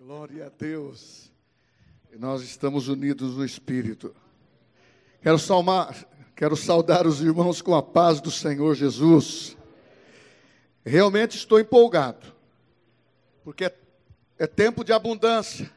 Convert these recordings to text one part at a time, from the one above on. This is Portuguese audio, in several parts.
Glória a Deus. Nós estamos unidos no Espírito. Quero, salmar, quero saudar os irmãos com a paz do Senhor Jesus. Realmente estou empolgado, porque é, é tempo de abundância,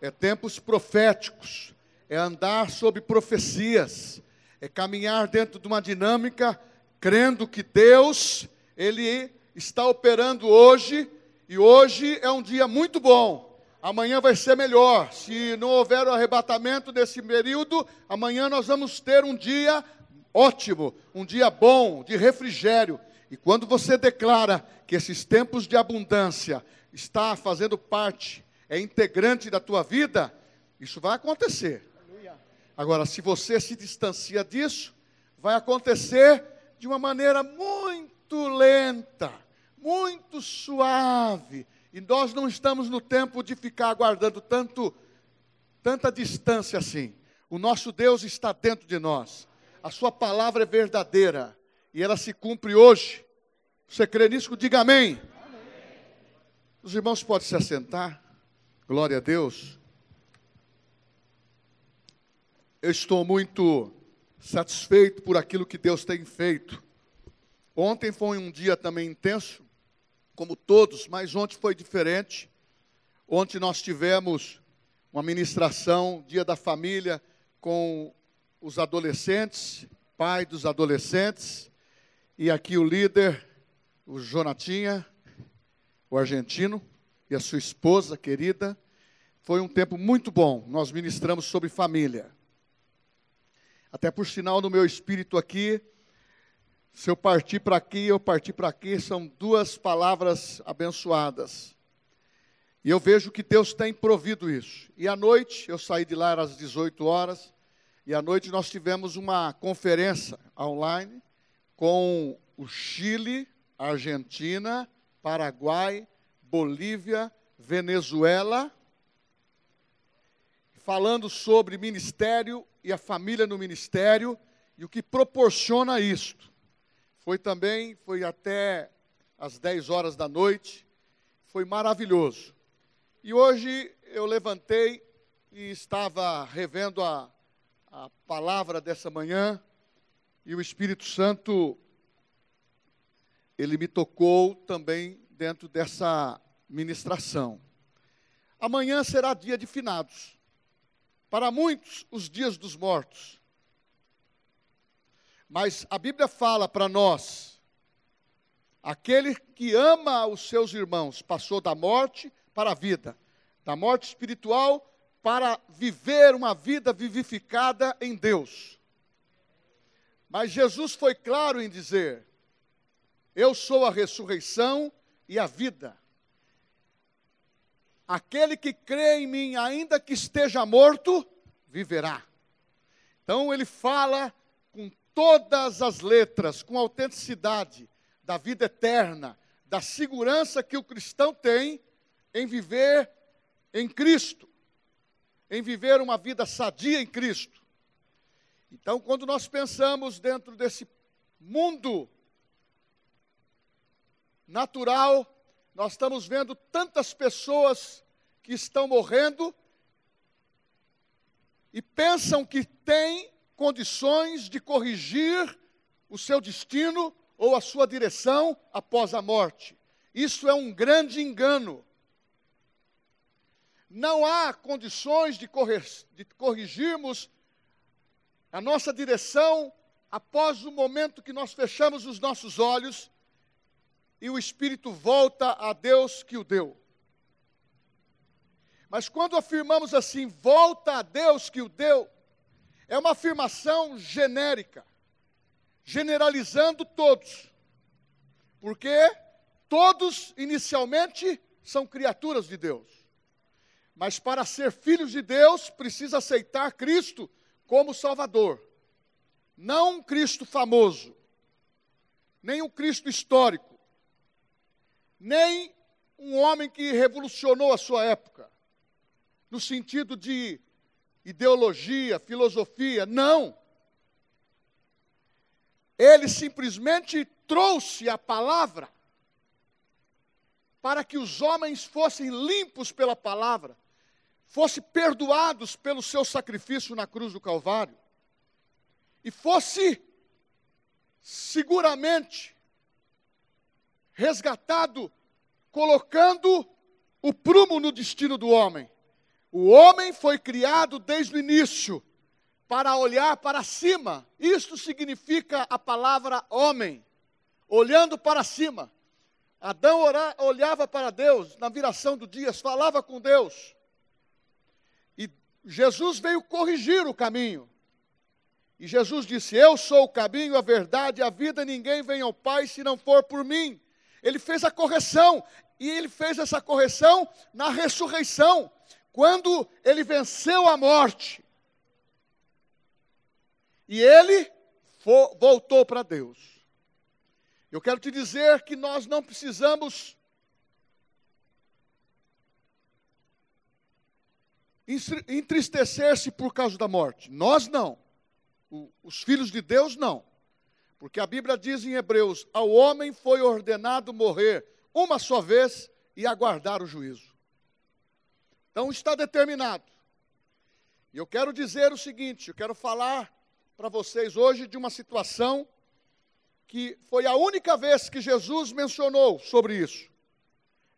é tempos proféticos, é andar sob profecias, é caminhar dentro de uma dinâmica, crendo que Deus, Ele está operando hoje e hoje é um dia muito bom. Amanhã vai ser melhor. Se não houver o arrebatamento desse período, amanhã nós vamos ter um dia ótimo, um dia bom, de refrigério. E quando você declara que esses tempos de abundância está fazendo parte, é integrante da tua vida, isso vai acontecer. Agora, se você se distancia disso, vai acontecer de uma maneira muito lenta muito suave. E nós não estamos no tempo de ficar aguardando tanto, tanta distância assim. O nosso Deus está dentro de nós. A sua palavra é verdadeira e ela se cumpre hoje. Você crê nisso? Diga amém. amém. Os irmãos podem se assentar. Glória a Deus. Eu estou muito satisfeito por aquilo que Deus tem feito. Ontem foi um dia também intenso como todos, mas ontem foi diferente. Ontem nós tivemos uma ministração, Dia da Família, com os adolescentes, pai dos adolescentes, e aqui o líder, o Jonatinha, o argentino, e a sua esposa querida. Foi um tempo muito bom. Nós ministramos sobre família. Até por sinal, no meu espírito aqui, se eu partir para aqui, eu partir para aqui, são duas palavras abençoadas. E eu vejo que Deus tem provido isso. E à noite, eu saí de lá às 18 horas, e à noite nós tivemos uma conferência online com o Chile, Argentina, Paraguai, Bolívia, Venezuela, falando sobre ministério e a família no ministério e o que proporciona isto. Foi também, foi até às 10 horas da noite, foi maravilhoso. E hoje eu levantei e estava revendo a, a palavra dessa manhã, e o Espírito Santo, ele me tocou também dentro dessa ministração. Amanhã será dia de finados. Para muitos, os dias dos mortos. Mas a Bíblia fala para nós: aquele que ama os seus irmãos passou da morte para a vida, da morte espiritual para viver uma vida vivificada em Deus. Mas Jesus foi claro em dizer: Eu sou a ressurreição e a vida. Aquele que crê em mim, ainda que esteja morto, viverá. Então ele fala todas as letras, com autenticidade da vida eterna, da segurança que o cristão tem em viver em Cristo, em viver uma vida sadia em Cristo. Então, quando nós pensamos dentro desse mundo natural, nós estamos vendo tantas pessoas que estão morrendo e pensam que têm condições de corrigir o seu destino ou a sua direção após a morte. Isso é um grande engano. Não há condições de, de corrigirmos a nossa direção após o momento que nós fechamos os nossos olhos e o Espírito volta a Deus que o deu. Mas quando afirmamos assim, volta a Deus que o deu, é uma afirmação genérica, generalizando todos. Porque todos, inicialmente, são criaturas de Deus. Mas para ser filhos de Deus, precisa aceitar Cristo como Salvador. Não um Cristo famoso, nem um Cristo histórico, nem um homem que revolucionou a sua época, no sentido de ideologia, filosofia. Não. Ele simplesmente trouxe a palavra para que os homens fossem limpos pela palavra, fossem perdoados pelo seu sacrifício na cruz do Calvário, e fosse seguramente resgatado, colocando o prumo no destino do homem. O homem foi criado desde o início para olhar para cima. Isto significa a palavra homem, olhando para cima. Adão ora, olhava para Deus na viração do dia, falava com Deus. E Jesus veio corrigir o caminho. E Jesus disse: Eu sou o caminho, a verdade, a vida, ninguém vem ao Pai se não for por mim. Ele fez a correção, e ele fez essa correção na ressurreição, quando ele venceu a morte. E ele voltou para Deus. Eu quero te dizer que nós não precisamos entristecer-se por causa da morte. Nós não. os filhos de Deus não. Porque a Bíblia diz em Hebreus: ao homem foi ordenado morrer uma só vez e aguardar o juízo. Então está determinado. E eu quero dizer o seguinte: eu quero falar para vocês hoje de uma situação que foi a única vez que Jesus mencionou sobre isso.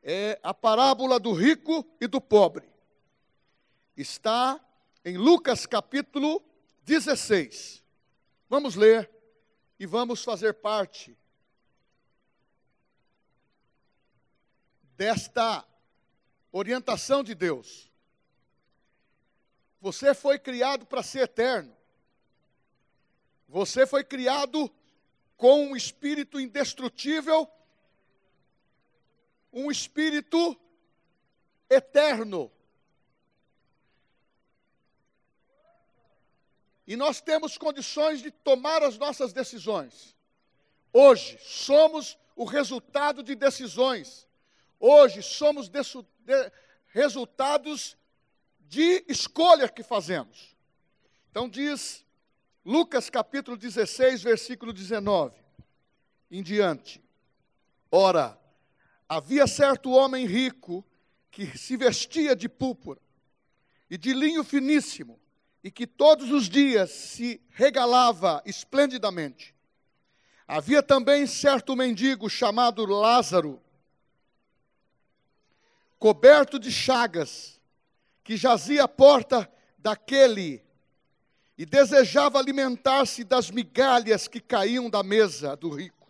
É a parábola do rico e do pobre. Está em Lucas capítulo 16. Vamos ler e vamos fazer parte desta orientação de Deus. Você foi criado para ser eterno. Você foi criado com um espírito indestrutível, um espírito eterno. E nós temos condições de tomar as nossas decisões. Hoje somos o resultado de decisões. Hoje somos resultados de escolha que fazemos. Então diz Lucas capítulo 16, versículo 19 em diante. Ora, havia certo homem rico que se vestia de púrpura e de linho finíssimo e que todos os dias se regalava esplendidamente. Havia também certo mendigo chamado Lázaro, coberto de chagas, que jazia à porta daquele e desejava alimentar-se das migalhas que caíam da mesa do rico.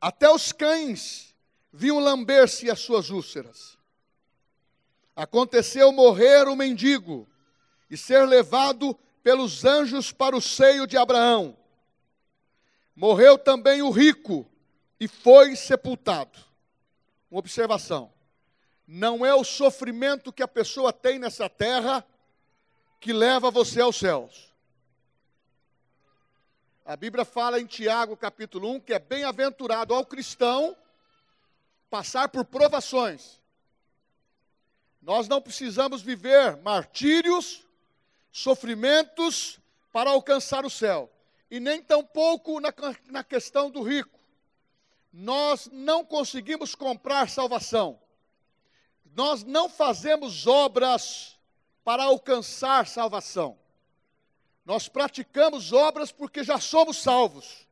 Até os cães vinham lamber-se as suas úlceras. Aconteceu morrer o mendigo e ser levado pelos anjos para o seio de Abraão. Morreu também o rico e foi sepultado. Uma observação: não é o sofrimento que a pessoa tem nessa terra que leva você aos céus. A Bíblia fala em Tiago, capítulo 1, que é bem-aventurado ao cristão passar por provações. Nós não precisamos viver martírios sofrimentos para alcançar o céu. E nem tampouco na, na questão do rico. Nós não conseguimos comprar salvação. Nós não fazemos obras para alcançar salvação. Nós praticamos obras porque já somos salvos.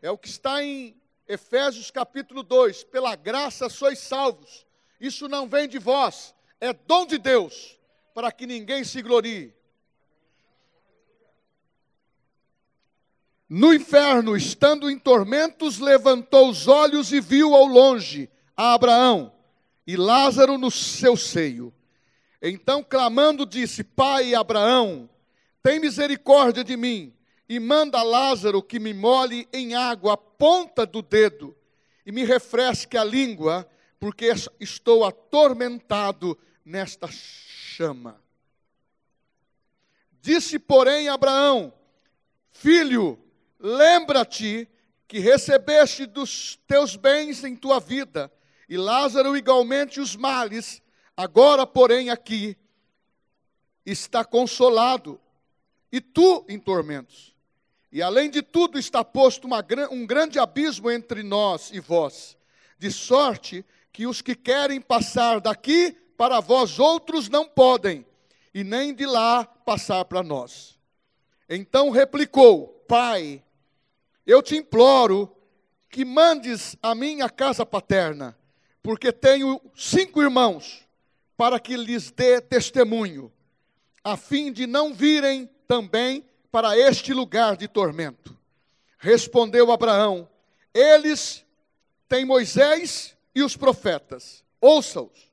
É o que está em Efésios capítulo 2: pela graça sois salvos. Isso não vem de vós, é dom de Deus, para que ninguém se glorie. No inferno, estando em tormentos, levantou os olhos e viu ao longe a Abraão e Lázaro no seu seio. Então, clamando, disse: Pai Abraão, tem misericórdia de mim e manda Lázaro que me molhe em água a ponta do dedo e me refresque a língua, porque estou atormentado nesta chama. Disse, porém, Abraão: Filho, Lembra-te que recebeste dos teus bens em tua vida, e Lázaro igualmente os males, agora, porém, aqui está consolado, e tu em tormentos. E além de tudo está posto uma, um grande abismo entre nós e vós. de sorte que os que querem passar daqui para vós outros não podem, e nem de lá passar para nós. Então replicou: Pai, eu te imploro que mandes a minha casa paterna, porque tenho cinco irmãos, para que lhes dê testemunho, a fim de não virem também para este lugar de tormento. Respondeu Abraão: Eles têm Moisés e os profetas, ouça-os.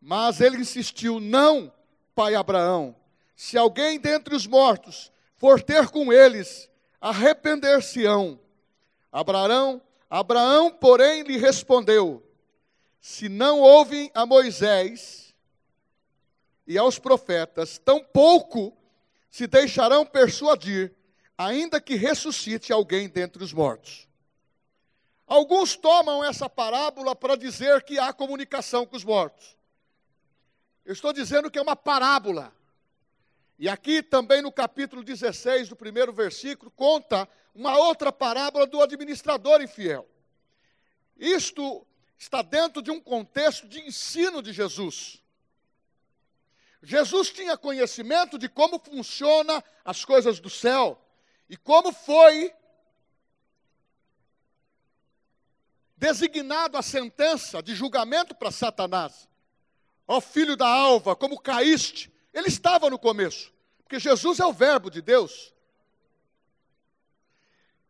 Mas ele insistiu: Não, pai Abraão, se alguém dentre os mortos for ter com eles, arrepender-se-ão. Abraão, Abraão, porém, lhe respondeu: Se não ouvem a Moisés e aos profetas, tampouco se deixarão persuadir, ainda que ressuscite alguém dentre os mortos. Alguns tomam essa parábola para dizer que há comunicação com os mortos. Eu estou dizendo que é uma parábola. E aqui também no capítulo 16, do primeiro versículo, conta uma outra parábola do administrador infiel. Isto está dentro de um contexto de ensino de Jesus. Jesus tinha conhecimento de como funciona as coisas do céu e como foi designado a sentença de julgamento para Satanás. Ó filho da alva, como caíste. Ele estava no começo, porque Jesus é o Verbo de Deus.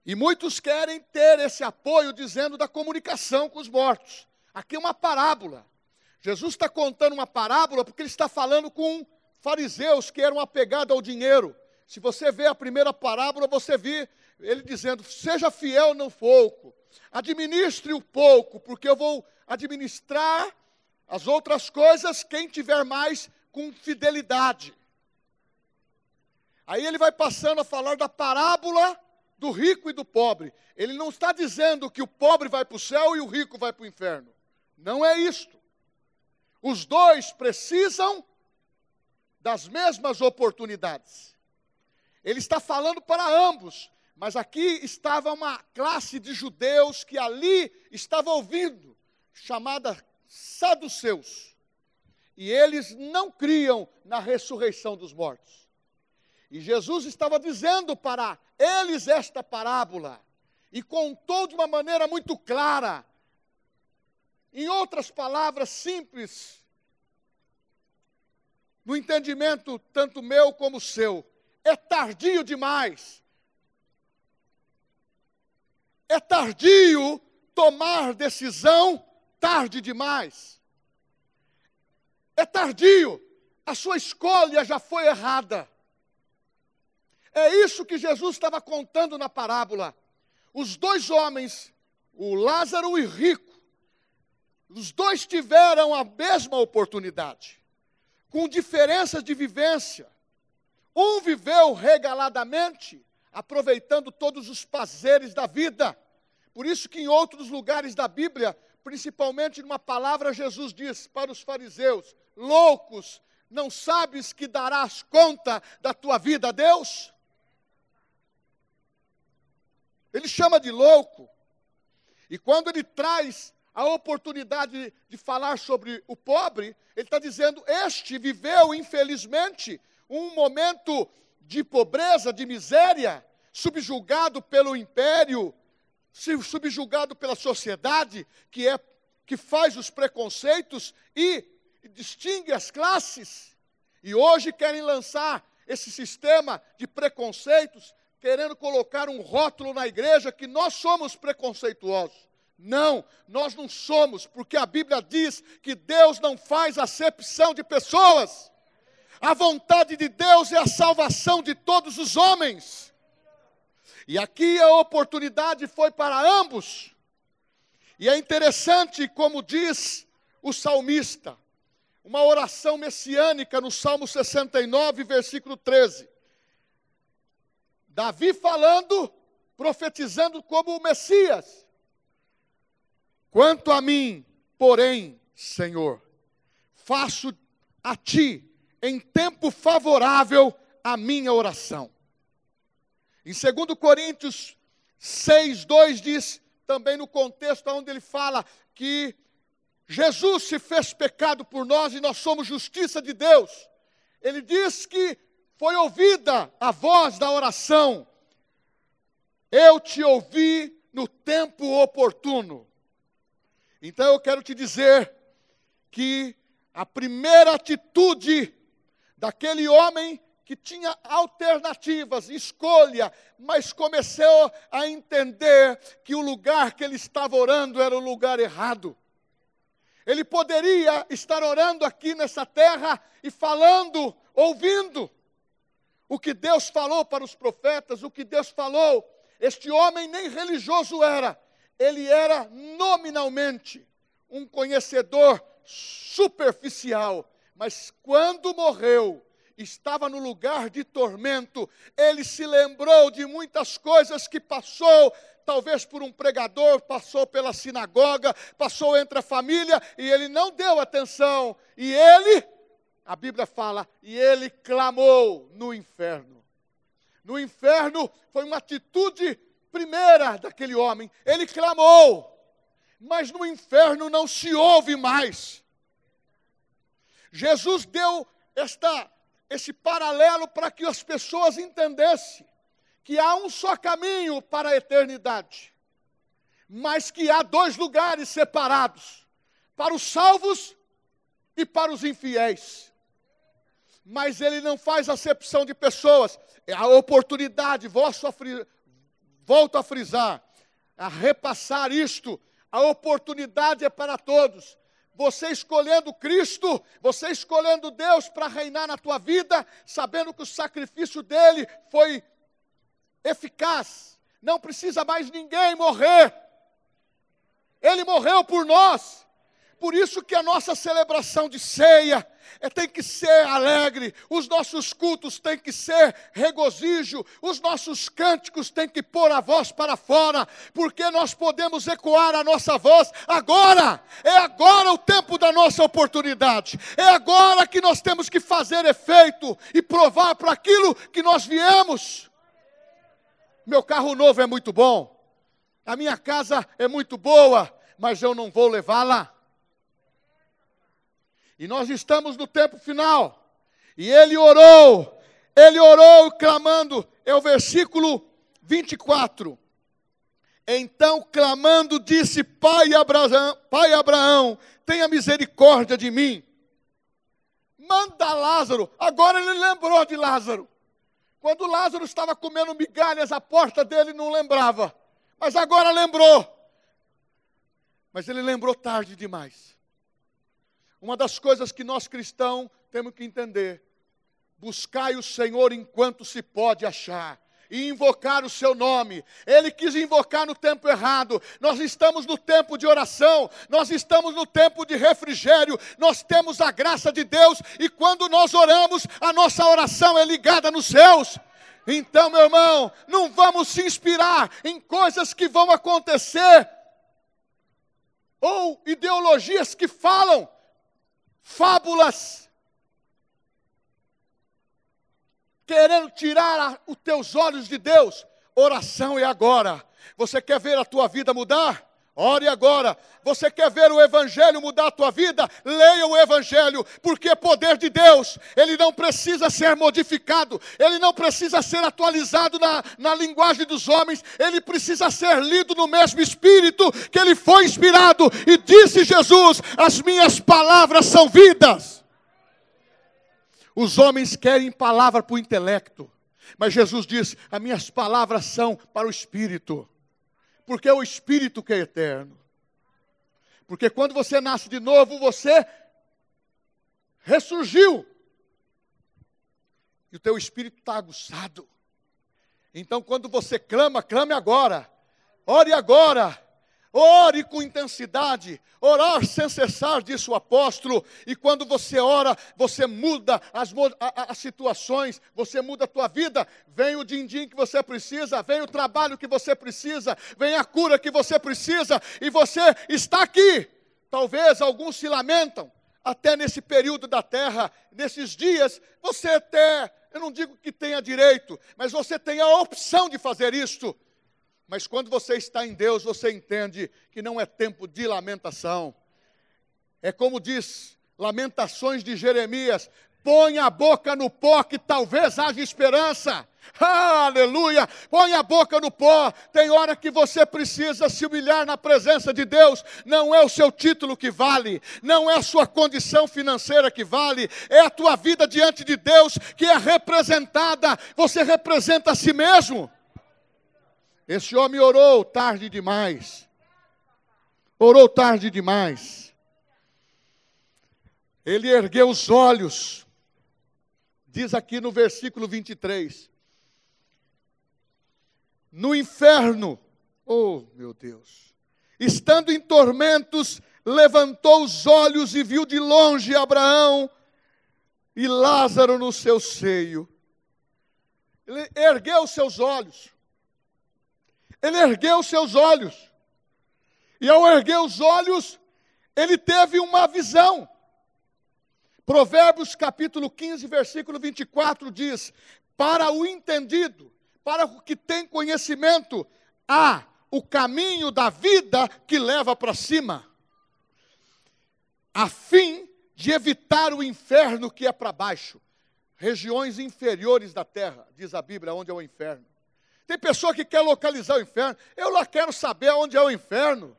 E muitos querem ter esse apoio dizendo da comunicação com os mortos. Aqui é uma parábola. Jesus está contando uma parábola porque ele está falando com fariseus que eram apegados ao dinheiro. Se você vê a primeira parábola, você vê ele dizendo: seja fiel no pouco, administre o pouco, porque eu vou administrar as outras coisas, quem tiver mais com fidelidade. Aí ele vai passando a falar da parábola do rico e do pobre. Ele não está dizendo que o pobre vai para o céu e o rico vai para o inferno. Não é isto. Os dois precisam das mesmas oportunidades. Ele está falando para ambos, mas aqui estava uma classe de judeus que ali estava ouvindo, chamada saduceus. E eles não criam na ressurreição dos mortos. E Jesus estava dizendo para eles esta parábola e contou de uma maneira muito clara. Em outras palavras simples, no entendimento tanto meu como seu, é tardio demais. É tardio tomar decisão tarde demais. É tardio, a sua escolha já foi errada. É isso que Jesus estava contando na parábola. Os dois homens, o Lázaro e o rico, os dois tiveram a mesma oportunidade, com diferenças de vivência. Um viveu regaladamente, aproveitando todos os prazeres da vida. Por isso que em outros lugares da Bíblia principalmente numa palavra, Jesus diz para os fariseus: loucos, não sabes que darás conta da tua vida a Deus? Ele chama de louco. E quando ele traz a oportunidade de, falar sobre o pobre, ele está dizendo: este viveu, infelizmente, um momento de pobreza, de miséria, subjugado pelo império subjugado pela sociedade que é que faz os preconceitos e distingue as classes. E hoje querem lançar esse sistema de preconceitos, querendo colocar um rótulo na igreja que nós somos preconceituosos. Não, nós não somos, porque a Bíblia diz que Deus não faz acepção de pessoas. A vontade de Deus é a salvação de todos os homens. E aqui a oportunidade foi para ambos. E é interessante como diz o salmista, uma oração messiânica no Salmo 69, versículo 13. Davi falando, profetizando como o Messias. Quanto a mim, porém, Senhor, faço a ti em tempo favorável a minha oração. Em 2 Coríntios 6, 2 diz: também no contexto onde ele fala que Jesus se fez pecado por nós e nós somos justiça de Deus. Ele diz que foi ouvida a voz da oração. Eu te ouvi no tempo oportuno. Então eu quero te dizer que a primeira atitude daquele homem que tinha alternativas, escolha, mas começou a entender que o lugar que ele estava orando era o lugar errado. Ele poderia estar orando aqui nessa terra e falando, ouvindo o que Deus falou para os profetas, o que Deus falou. Este homem nem religioso era, ele era nominalmente um conhecedor superficial, mas quando morreu, estava no lugar de tormento, ele se lembrou de muitas coisas que passou, talvez por um pregador, passou pela sinagoga, passou entre a família, e ele não deu atenção, e ele, a Bíblia fala, e ele clamou no inferno. No inferno foi uma atitude primeira daquele homem, ele clamou, mas no inferno não se ouve mais. Jesus deu esta esse paralelo para que as pessoas entendessem que há um só caminho para a eternidade, mas que há dois lugares separados, para os salvos e para os infiéis. Mas ele não faz acepção de pessoas, é a oportunidade, volto a frisar, a repassar isto, a oportunidade é para todos você escolhendo Cristo, você escolhendo Deus para reinar na tua vida, sabendo que o sacrifício dele foi eficaz, não precisa mais ninguém morrer, ele morreu por nós, por isso que a nossa celebração de ceia é, tem que ser alegre, os nossos cultos têm que ser regozijo, os nossos cânticos têm que pôr a voz para fora, porque nós podemos ecoar a nossa voz agora, é agora o tempo da nossa oportunidade, é agora que nós temos que fazer efeito e provar para aquilo que nós viemos. Meu carro novo é muito bom, a minha casa é muito boa, mas eu não vou levá-la. E nós estamos no tempo final. E ele orou, ele orou clamando, é o versículo 24. Então, clamando, disse: Pai Abraão, Pai Abraão, tenha misericórdia de mim. Manda Lázaro. Agora ele lembrou de Lázaro. Quando Lázaro estava comendo migalhas, a porta dele não lembrava. Mas agora lembrou. Mas ele lembrou tarde demais. Uma das coisas que nós cristãos temos que entender: buscai o Senhor enquanto se pode achar e invocar o seu nome. Ele quis invocar no tempo errado. Nós estamos no tempo de oração, nós estamos no tempo de refrigério, nós temos a graça de Deus e quando nós oramos, a nossa oração é ligada nos céus. Então, meu irmão, não vamos se inspirar em coisas que vão acontecer ou ideologias que falam fábulas, querendo tirar os teus olhos de Deus. Oração é agora. Você quer ver a tua vida mudar? Ore agora. Você quer ver o Evangelho mudar a tua vida? Leia o Evangelho, porque é poder de Deus. Ele não precisa ser modificado, ele não precisa ser atualizado na, na linguagem dos homens, ele precisa ser lido no mesmo Espírito que ele foi inspirado. E disse Jesus: As minhas palavras são vidas. Os homens querem palavra para o intelecto, mas Jesus diz: As minhas palavras são para o Espírito porque é o Espírito que é eterno. Porque quando você nasce de novo, você ressurgiu. E o teu espírito está aguçado. Então, quando você clama, clame agora. Ore agora. Ore com intensidade, orar sem cessar, disse o apóstolo, e quando você ora, você muda as, as situações, você muda a tua vida, vem o din-din que você precisa, vem o trabalho que você precisa, vem a cura que você precisa, e você está aqui. Talvez alguns se lamentam, até nesse período da terra, nesses dias, você até, eu não digo que tenha direito, mas você tem a opção de fazer isto Mas quando você está em Deus, você entende que não é tempo de lamentação. É como diz Lamentações de Jeremias: põe a boca no pó que talvez haja esperança. Aleluia! Põe a boca no pó. Tem hora que você precisa se humilhar na presença de Deus. Não é o seu título que vale, não é a sua condição financeira que vale, é a tua vida diante de Deus que é representada. Você representa a si mesmo. Esse homem orou tarde demais. Orou tarde demais. Ele ergueu os olhos. Diz aqui no versículo 23. No inferno, oh meu Deus, estando em tormentos, levantou os olhos e viu de longe Abraão e Lázaro no seu seio. Ele ergueu seus olhos. Ele ergueu seus olhos. E ao erguer os olhos, ele teve uma visão. Provérbios capítulo 15, versículo 24 diz: Para o entendido, para o que tem conhecimento, há o caminho da vida que leva para cima, a fim de evitar o inferno que é para baixo, regiões inferiores da terra, diz a Bíblia, onde é o inferno. Tem pessoa que quer localizar o inferno. Eu lá quero saber onde é o inferno.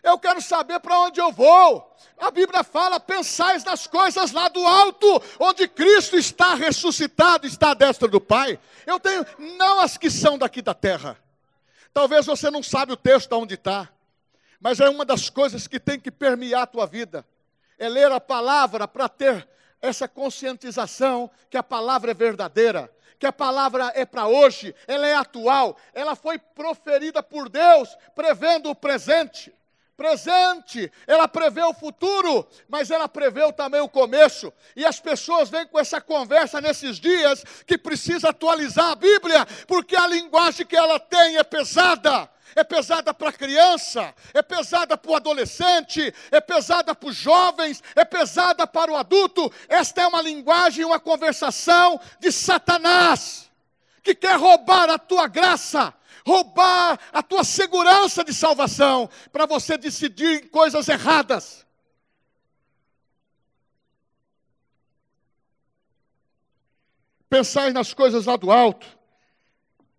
Eu quero saber para onde eu vou. A Bíblia fala: pensais nas coisas lá do alto, onde Cristo está ressuscitado, está à destra do Pai. Eu tenho, não as que são daqui da terra. Talvez você não sabe o texto onde está, mas é uma das coisas que tem que permear a tua vida. É ler a palavra para ter essa conscientização que a palavra é verdadeira que a palavra é para hoje, ela é atual, ela foi proferida por Deus, prevendo o presente. Presente, ela prevê o futuro, mas ela prevê também o começo. E as pessoas vêm com essa conversa nesses dias que precisa atualizar a Bíblia, porque a linguagem que ela tem é pesada é pesada para a criança, é pesada para o adolescente, é pesada para os jovens, é pesada para o adulto. Esta é uma linguagem, uma conversação de Satanás, que quer roubar a tua graça, roubar a tua segurança de salvação, para você decidir em coisas erradas. Pensai nas coisas lá do alto.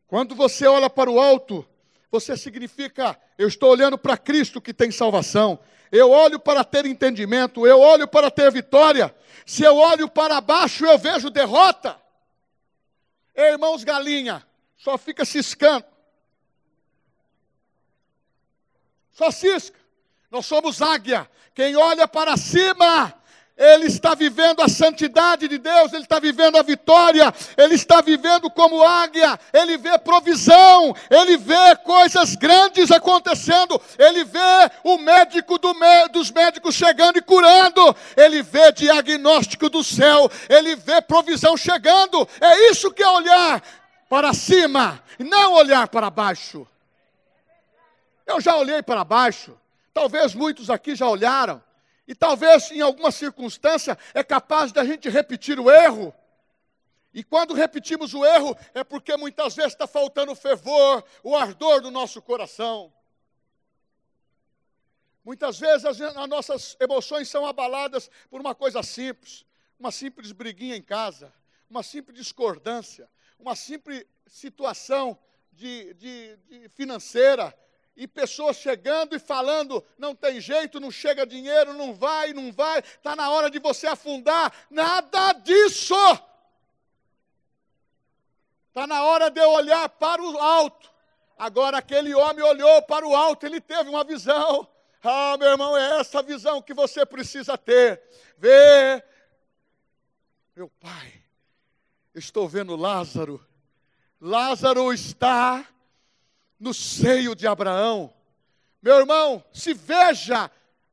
Quando você olha para o alto, você significa, eu estou olhando para Cristo que tem salvação. Eu olho para ter entendimento, eu olho para ter vitória. Se eu olho para baixo, eu vejo derrota. Irmãos galinha, só fica ciscando. Cisca. Nós somos águia. Quem olha para cima ele está vivendo a santidade de Deus, ele está vivendo a vitória, ele está vivendo como águia, ele vê provisão, ele vê coisas grandes acontecendo, ele vê o médico do dos médicos chegando e curando, ele vê diagnóstico do céu, ele vê provisão chegando. É isso que é olhar para cima, não olhar para baixo. Eu já olhei para baixo, talvez muitos aqui já olharam. E talvez em alguma circunstância é capaz da gente repetir o erro. E quando repetimos o erro, é porque muitas vezes está faltando o fervor, o ardor do nosso coração. Muitas vezes as, as nossas emoções são abaladas por uma coisa simples, uma simples briguinha em casa, uma simples discordância, uma simples situação de, de, de financeira, e pessoas chegando e falando: não tem jeito, não chega dinheiro, não vai, não vai, está na hora de você afundar. Nada disso! Está na hora de eu olhar para o alto. Agora, aquele homem olhou para o alto, ele teve uma visão. Ah, meu irmão, é essa visão que você precisa ter. Vê, meu pai, estou vendo Lázaro. Lázaro está no seio de Abraão. Meu irmão, se veja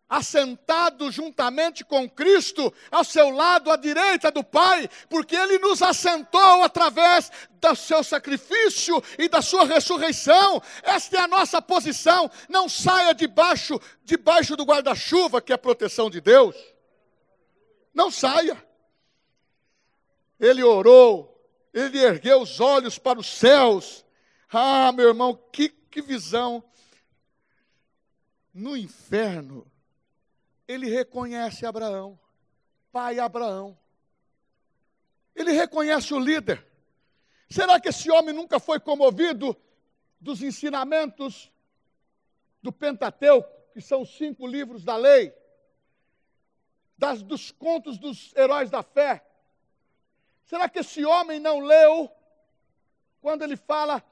assentado juntamente com Cristo, ao seu lado, à direita do Pai, porque Ele nos assentou através do seu sacrifício e da sua ressurreição. Esta é a nossa posição. Não saia debaixo, debaixo do guarda-chuva, que é a proteção de Deus. Não saia. Ele orou, ele ergueu os olhos para os céus Ah, meu irmão, que, que visão. No inferno, ele reconhece Abraão, pai Abraão. Ele reconhece o líder. Será que esse homem nunca foi comovido dos ensinamentos do Pentateuco, que são os cinco livros da lei, das, dos contos dos heróis da fé? Será que esse homem não leu quando ele fala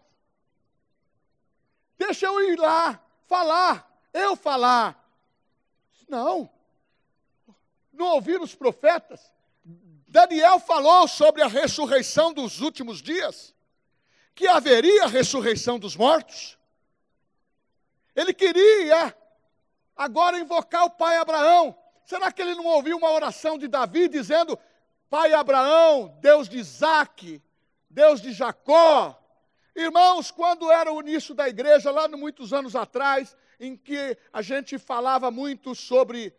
Deixa eu ir lá falar, eu falar. Não. Não ouviram os profetas? Daniel falou sobre a ressurreição dos últimos dias, que haveria a ressurreição dos mortos. Ele queria agora invocar o pai Abraão. Será que ele não ouviu uma oração de Davi dizendo: Pai Abraão, Deus de Isaac, Deus de Jacó, Irmãos, quando era o início da igreja, lá muitos anos atrás, em que a gente falava muito sobre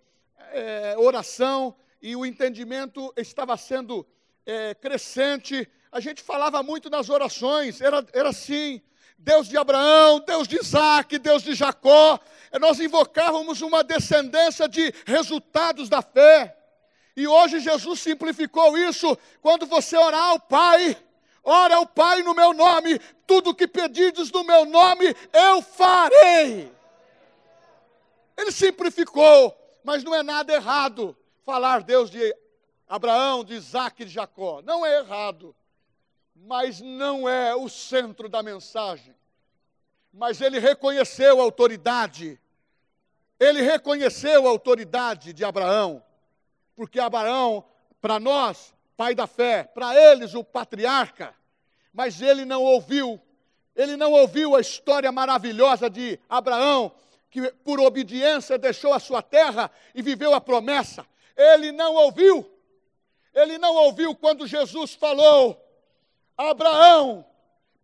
é, oração e o entendimento estava sendo é, crescente, a gente falava muito nas orações, era, era assim. Deus de Abraão, Deus de Isaac, Deus de Jacó, nós invocávamos uma descendência de resultados da fé. E hoje Jesus simplificou isso. Quando você orar ao Pai, Ora ao Pai no meu nome, tudo que pedides no meu nome, eu farei. Ele simplificou, mas não é nada errado falar Deus de Abraão, de Isaac e de Jacó. Não é errado, mas não é o centro da mensagem. Mas ele reconheceu a autoridade, ele reconheceu a autoridade de Abraão, porque Abraão, para nós, pai da fé, para eles o patriarca, mas ele não ouviu, ele não ouviu a história maravilhosa de Abraão, que por obediência deixou a sua terra e viveu a promessa. Ele não ouviu, ele não ouviu quando Jesus falou: Abraão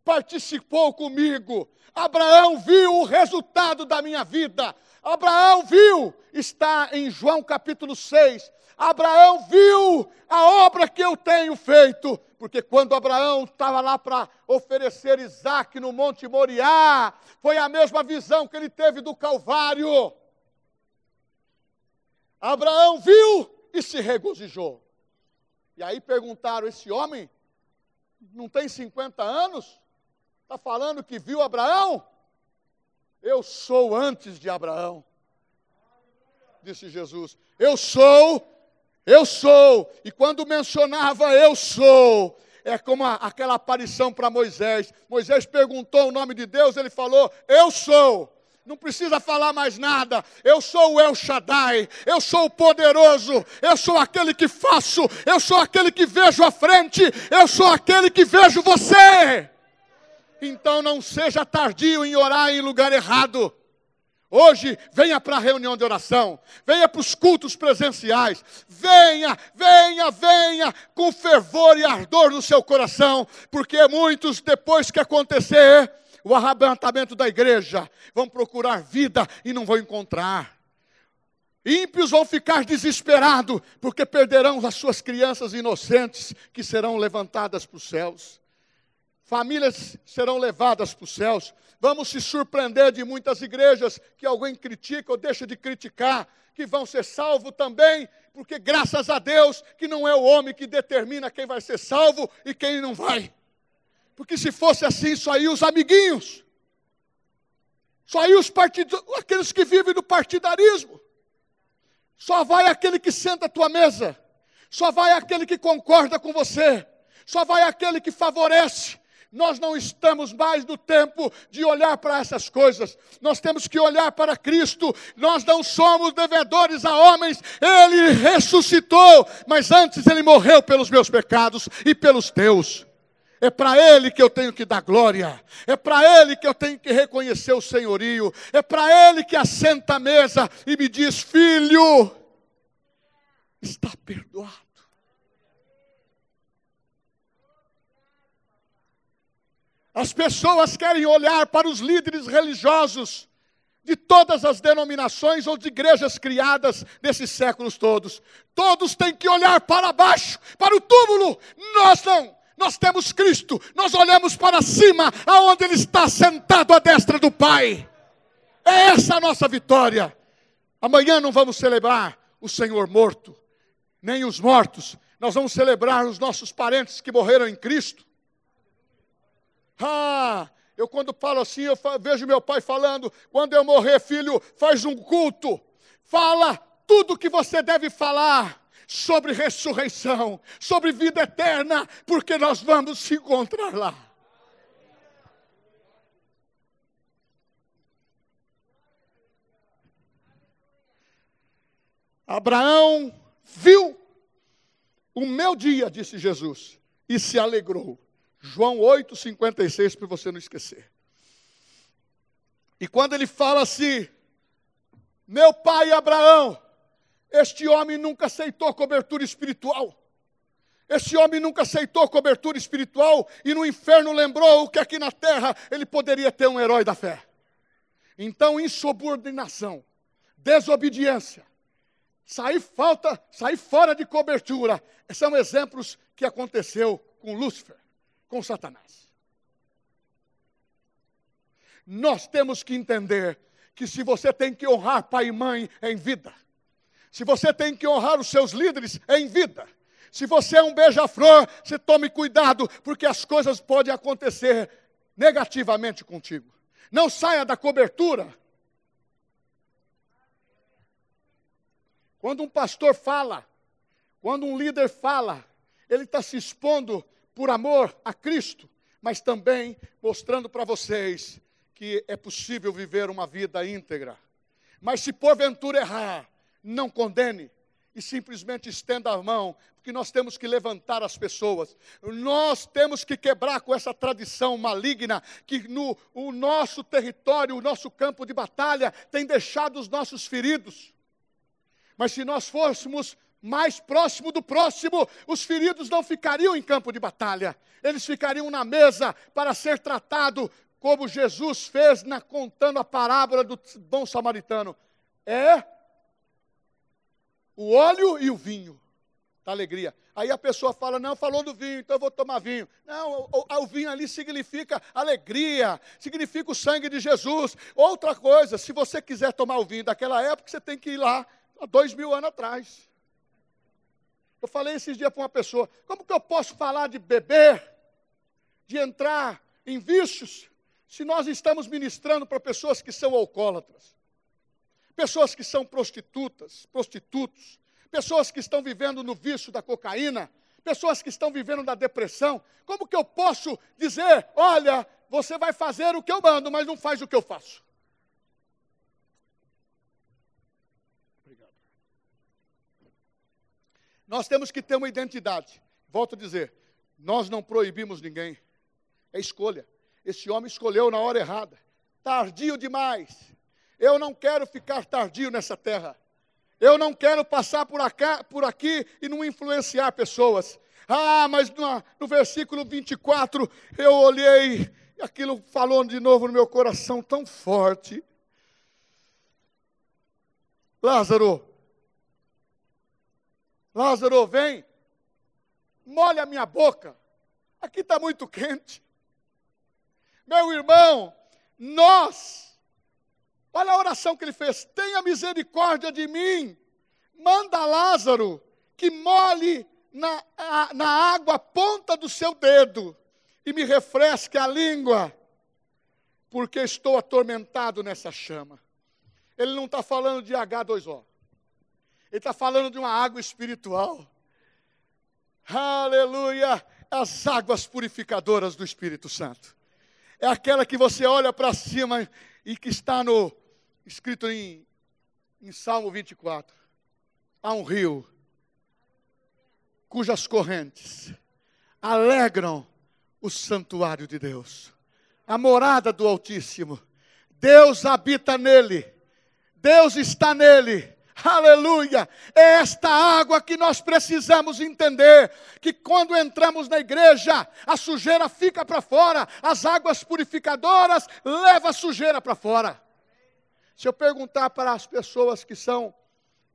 participou comigo, Abraão viu o resultado da minha vida, Abraão viu, está em João capítulo 6, Abraão viu a obra que eu tenho feito, porque quando Abraão estava lá para oferecer Isaac no Monte Moriá, foi a mesma visão que ele teve do Calvário. Abraão viu e se regozijou. E aí perguntaram: esse homem não tem 50 anos? Está falando que viu Abraão? Eu sou antes de Abraão, disse Jesus. Eu sou eu sou. E quando mencionava eu sou, é como a, aquela aparição para Moisés. Moisés perguntou o nome de Deus, ele falou: Eu sou. Não precisa falar mais nada. Eu sou o El Shaddai. Eu sou o poderoso. Eu sou aquele que faço. Eu sou aquele que vejo à frente. Eu sou aquele que vejo você. Então não seja tardio em orar em lugar errado. Hoje, venha para a reunião de oração, venha para os cultos presenciais, venha, venha, venha com fervor e ardor no seu coração, porque muitos, depois que acontecer o arrebatamento da igreja, vão procurar vida e não vão encontrar. Ímpios vão ficar desesperados, porque perderão as suas crianças inocentes que serão levantadas para os céus. Famílias serão levadas para os céus. Vamos se surpreender de muitas igrejas que alguém critica ou deixa de criticar, que vão ser salvos também, porque graças a Deus que não é o homem que determina quem vai ser salvo e quem não vai. Porque se fosse assim, só aí os amiguinhos, só aí os partidos, aqueles que vivem do partidarismo. Só vai aquele que senta à tua mesa, só vai aquele que concorda com você, só vai aquele que favorece, nós não estamos mais no tempo de olhar para essas coisas. Nós temos que olhar para Cristo. Nós não somos devedores a homens. Ele ressuscitou, mas antes ele morreu pelos meus pecados e pelos teus. É para Ele que eu tenho que dar glória. É para Ele que eu tenho que reconhecer o senhorio. É para Ele que assenta a mesa e me diz: Filho, está perdoado. As pessoas querem olhar para os líderes religiosos de todas as denominações ou de igrejas criadas nesses séculos todos. Todos têm que olhar para baixo, para o túmulo. Nós não. nós temos Cristo, nós olhamos para cima, aonde Ele está sentado à destra do Pai. É essa a nossa vitória. Amanhã não vamos celebrar o Senhor morto, nem os mortos, nós vamos celebrar os nossos parentes que morreram em Cristo. Ah, eu quando falo assim, eu vejo meu pai falando: quando eu morrer, filho, faz um culto, fala tudo que você deve falar sobre ressurreição, sobre vida eterna, porque nós vamos se encontrar lá. Abraão viu o meu dia, disse Jesus, e se alegrou. João 8, 56, para você não esquecer. E quando ele fala assim, meu pai Abraão, este homem nunca aceitou cobertura espiritual. Este homem nunca aceitou cobertura espiritual e no inferno lembrou que aqui na terra ele poderia ter um herói da fé. Então, insubordinação, desobediência, sair falta, sair fora de cobertura, são exemplos que aconteceu com Lúcifer, com Satanás. Nós temos que entender que se você tem que honrar pai e mãe em vida, se você tem que honrar os seus líderes em vida, se você é um beija-flor, você tome cuidado, porque as coisas podem acontecer negativamente contigo. Não saia da cobertura. Quando um pastor fala, quando um líder fala, ele está se expondo por amor a Cristo, mas também mostrando para vocês que é possível viver uma vida íntegra. Mas se porventura errar, não condene e simplesmente estenda a mão, porque nós temos que levantar as pessoas. Nós temos que quebrar com essa tradição maligna que no o nosso território, o nosso campo de batalha tem deixado os nossos feridos. Mas se nós fôssemos mais próximo do próximo, os feridos não ficariam em campo de batalha, eles ficariam na mesa para ser tratado como Jesus fez na contando a parábola do bom samaritano. É o óleo e o vinho da alegria. Aí a pessoa fala: Não, falou do vinho, então eu vou tomar vinho. Não, o, o, o, vinho ali significa alegria, significa o sangue de Jesus. Outra coisa, se você quiser tomar o vinho daquela época, você tem que ir lá, há dois mil anos atrás. Eu falei esses dias para uma pessoa: Como que eu posso falar de beber, de entrar em vícios, se nós estamos ministrando para pessoas que são alcoólatras? pessoas que são prostitutas, prostitutos, pessoas que estão vivendo no vício da cocaína, pessoas que estão vivendo da depressão. Como que eu posso dizer, olha, você vai fazer o que eu mando, mas não faz o que eu faço? Nós temos que ter uma identidade. Volto a dizer, nós não proibimos ninguém. É escolha. Esse homem escolheu na hora errada. Tardio demais eu não quero ficar tardio nessa terra. Eu não quero passar por, acá, por aqui e não influenciar pessoas. Ah, mas no, no versículo 24 eu olhei e aquilo falou de novo no meu coração tão forte. Lázaro, Lázaro, vem, molha a minha boca, aqui está muito quente. Meu irmão, nós Olha a oração que ele fez: tenha misericórdia de mim, manda Lázaro que molhe na, a, na água a ponta do seu dedo e me refresque a língua, porque estou atormentado nessa chama. Ele não está falando de H2O, ele está falando de uma água espiritual. Aleluia! As águas purificadoras do Espírito Santo. É aquela que você olha para cima e que está no, escrito em, em Salmo 24. Há um rio cujas correntes alegram o santuário de Deus, a morada do Altíssimo. Deus habita nele, Deus está nele. Aleluia! É esta água que nós precisamos entender: que quando entramos na igreja, a sujeira fica para fora, as águas purificadoras levam a sujeira para fora. Se eu perguntar para as pessoas que são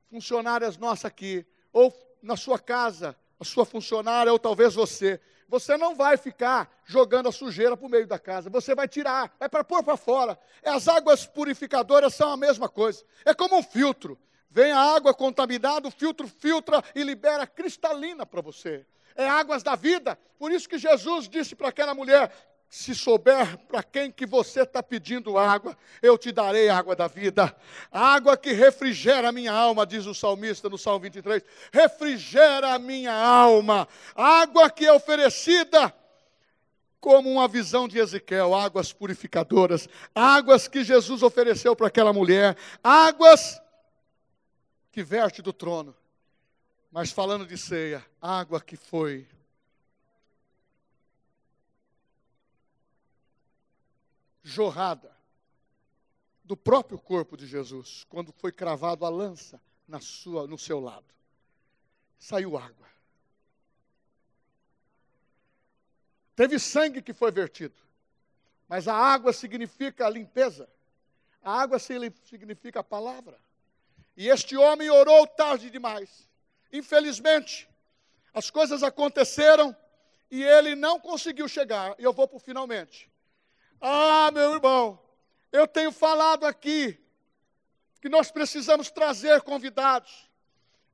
funcionárias nossas aqui, ou na sua casa, a sua funcionária ou talvez você. Você não vai ficar jogando a sujeira para o meio da casa. Você vai tirar, vai para pôr para fora. As águas purificadoras são a mesma coisa. É como um filtro. Vem a água contaminada, o filtro filtra e libera cristalina para você. É águas da vida. Por isso que Jesus disse para aquela mulher: se souber para quem que você está pedindo água, eu te darei água da vida. Água que refrigera a minha alma, diz o salmista no Salmo 23. Refrigera a minha alma. Água que é oferecida como uma visão de Ezequiel, águas purificadoras, águas que Jesus ofereceu para aquela mulher, águas que verte do trono. Mas falando de ceia, água que foi jorrada do próprio corpo de Jesus, quando foi cravado a lança na sua, no seu lado. Saiu água. Teve sangue que foi vertido, mas a água significa a limpeza. A água significa a palavra. E este homem orou tarde demais. Infelizmente, as coisas aconteceram e ele não conseguiu chegar. E eu vou para o finalmente. Ah, meu irmão, eu tenho falado aqui que nós precisamos trazer convidados,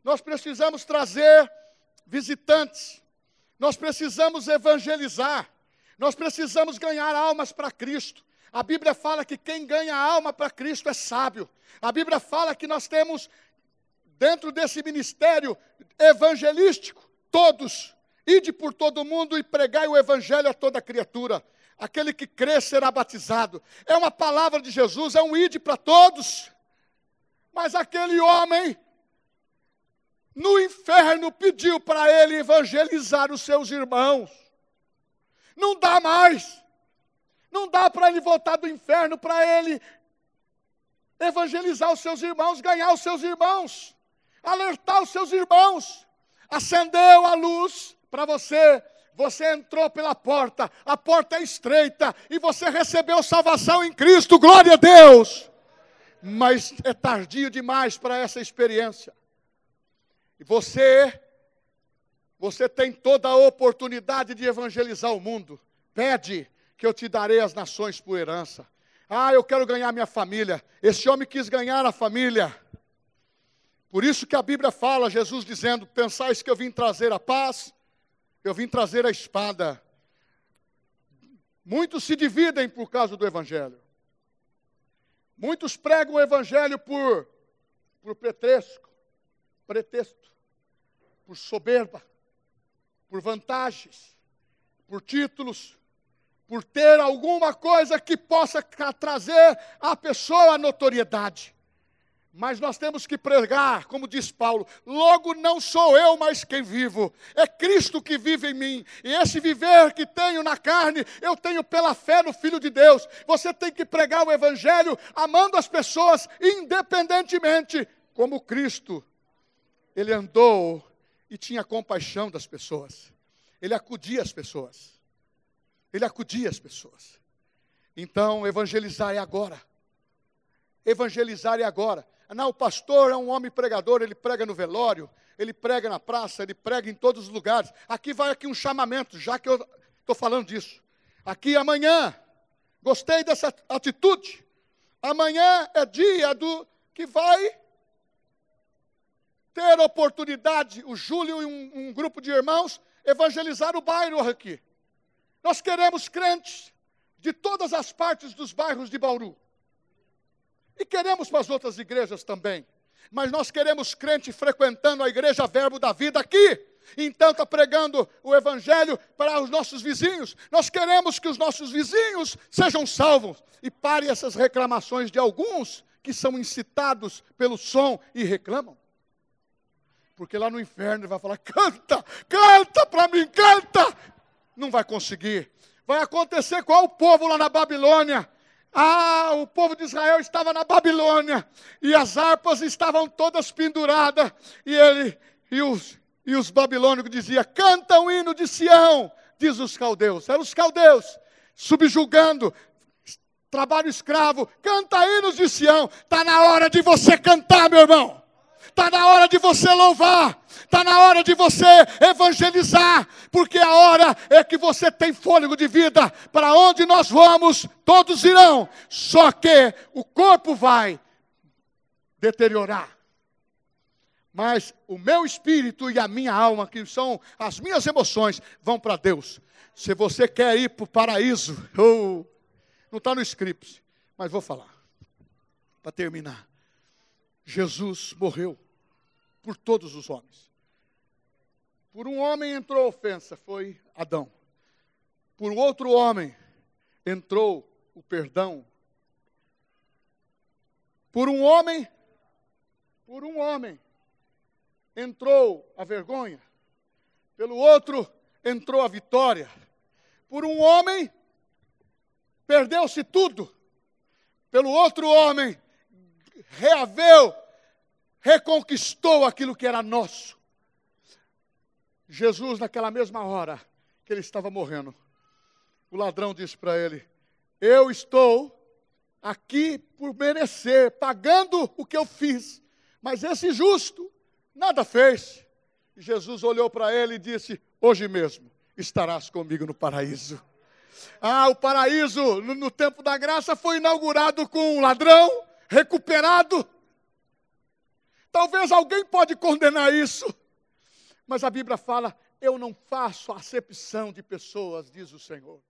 nós precisamos trazer visitantes, nós precisamos evangelizar, nós precisamos ganhar almas para Cristo. A Bíblia fala que quem ganha alma para Cristo é sábio. A Bíblia fala que nós temos, dentro desse ministério evangelístico, todos, ide por todo mundo e pregai o evangelho a toda criatura. Aquele que crê será batizado. É uma palavra de Jesus, é um ide para todos. Mas aquele homem no inferno pediu para ele evangelizar os seus irmãos. Não dá mais. Não dá para ele voltar do inferno para ele evangelizar os seus irmãos, ganhar os seus irmãos, alertar os seus irmãos. Acendeu a luz para você você entrou pela porta, a porta é estreita e você recebeu salvação em Cristo, glória a Deus. Mas é tardio demais para essa experiência. E você, você tem toda a oportunidade de evangelizar o mundo. Pede que eu te darei as nações por herança. Ah, eu quero ganhar minha família. Esse homem quis ganhar a família. Por isso que a Bíblia fala, Jesus dizendo: Pensais que eu vim trazer a paz? eu vim trazer a espada. Muitos se dividem por causa do Evangelho. Muitos pregam o Evangelho por, por pretexto, pretexto, por soberba, por vantagens, por títulos, por ter alguma coisa que possa trazer à pessoa a notoriedade. Mas nós temos que pregar, como diz Paulo: logo não sou eu mais quem vivo, é Cristo que vive em mim. E esse viver que tenho na carne, eu tenho pela fé no Filho de Deus. Você tem que pregar o Evangelho amando as pessoas, independentemente, como Cristo. Ele andou e tinha compaixão das pessoas, ele acudia as pessoas. Ele acudia as pessoas. Então, evangelizar é agora. Evangelizar é agora. Não, o pastor é um homem pregador, ele prega no velório, ele prega na praça, ele prega em todos os lugares. Aqui vai aqui um chamamento, já que eu estou falando disso. Aqui amanhã, gostei dessa atitude. Amanhã é dia do que vai ter oportunidade, o Júlio e um, um grupo de irmãos, evangelizar o bairro aqui. Nós queremos crentes de todas as partes dos bairros de Bauru. E queremos para as outras igrejas também. Mas nós queremos crente frequentando a igreja Verbo da Vida aqui. Então está pregando o Evangelho para os nossos vizinhos. Nós queremos que os nossos vizinhos sejam salvos. E pare essas reclamações de alguns que são incitados pelo som e reclamam. Porque lá no inferno ele vai falar: canta, canta para mim, canta. Não vai conseguir. Vai acontecer com o povo lá na Babilônia ah, o povo de Israel estava na Babilônia e as harpas estavam todas penduradas e ele e os e os babilônicos diziam: "Canta o hino de Sião", diz os caldeus. Eram os caldeus subjugando trabalho escravo. Canta hinos de Sião. Tá na hora de você cantar, meu irmão. Está na hora de você louvar, está na hora de você evangelizar, porque a hora é que você tem fôlego de vida. Para onde nós vamos, todos irão, só que o corpo vai deteriorar. Mas o meu espírito e a minha alma, que são as minhas emoções, vão para Deus. Se você quer ir para o paraíso, oh, não está no script, mas vou falar. Para terminar. Jesus morreu por todos os homens. Por um homem entrou a ofensa, foi Adão. Por outro homem entrou o perdão. Por um homem, por um homem entrou a vergonha. Pelo outro entrou a vitória. Por um homem perdeu-se tudo. Pelo outro homem reaveu, reconquistou aquilo que era nosso. Jesus, naquela mesma hora que ele estava morrendo, o ladrão disse para ele: Eu estou aqui por merecer, pagando o que eu fiz, mas esse justo nada fez. E Jesus olhou para ele e disse: Hoje mesmo estarás comigo no paraíso. Ah, o paraíso no, no tempo da graça foi inaugurado com um ladrão recuperado. Talvez alguém pode condenar isso, mas a Bíblia fala: eu não faço acepção de pessoas, diz o Senhor.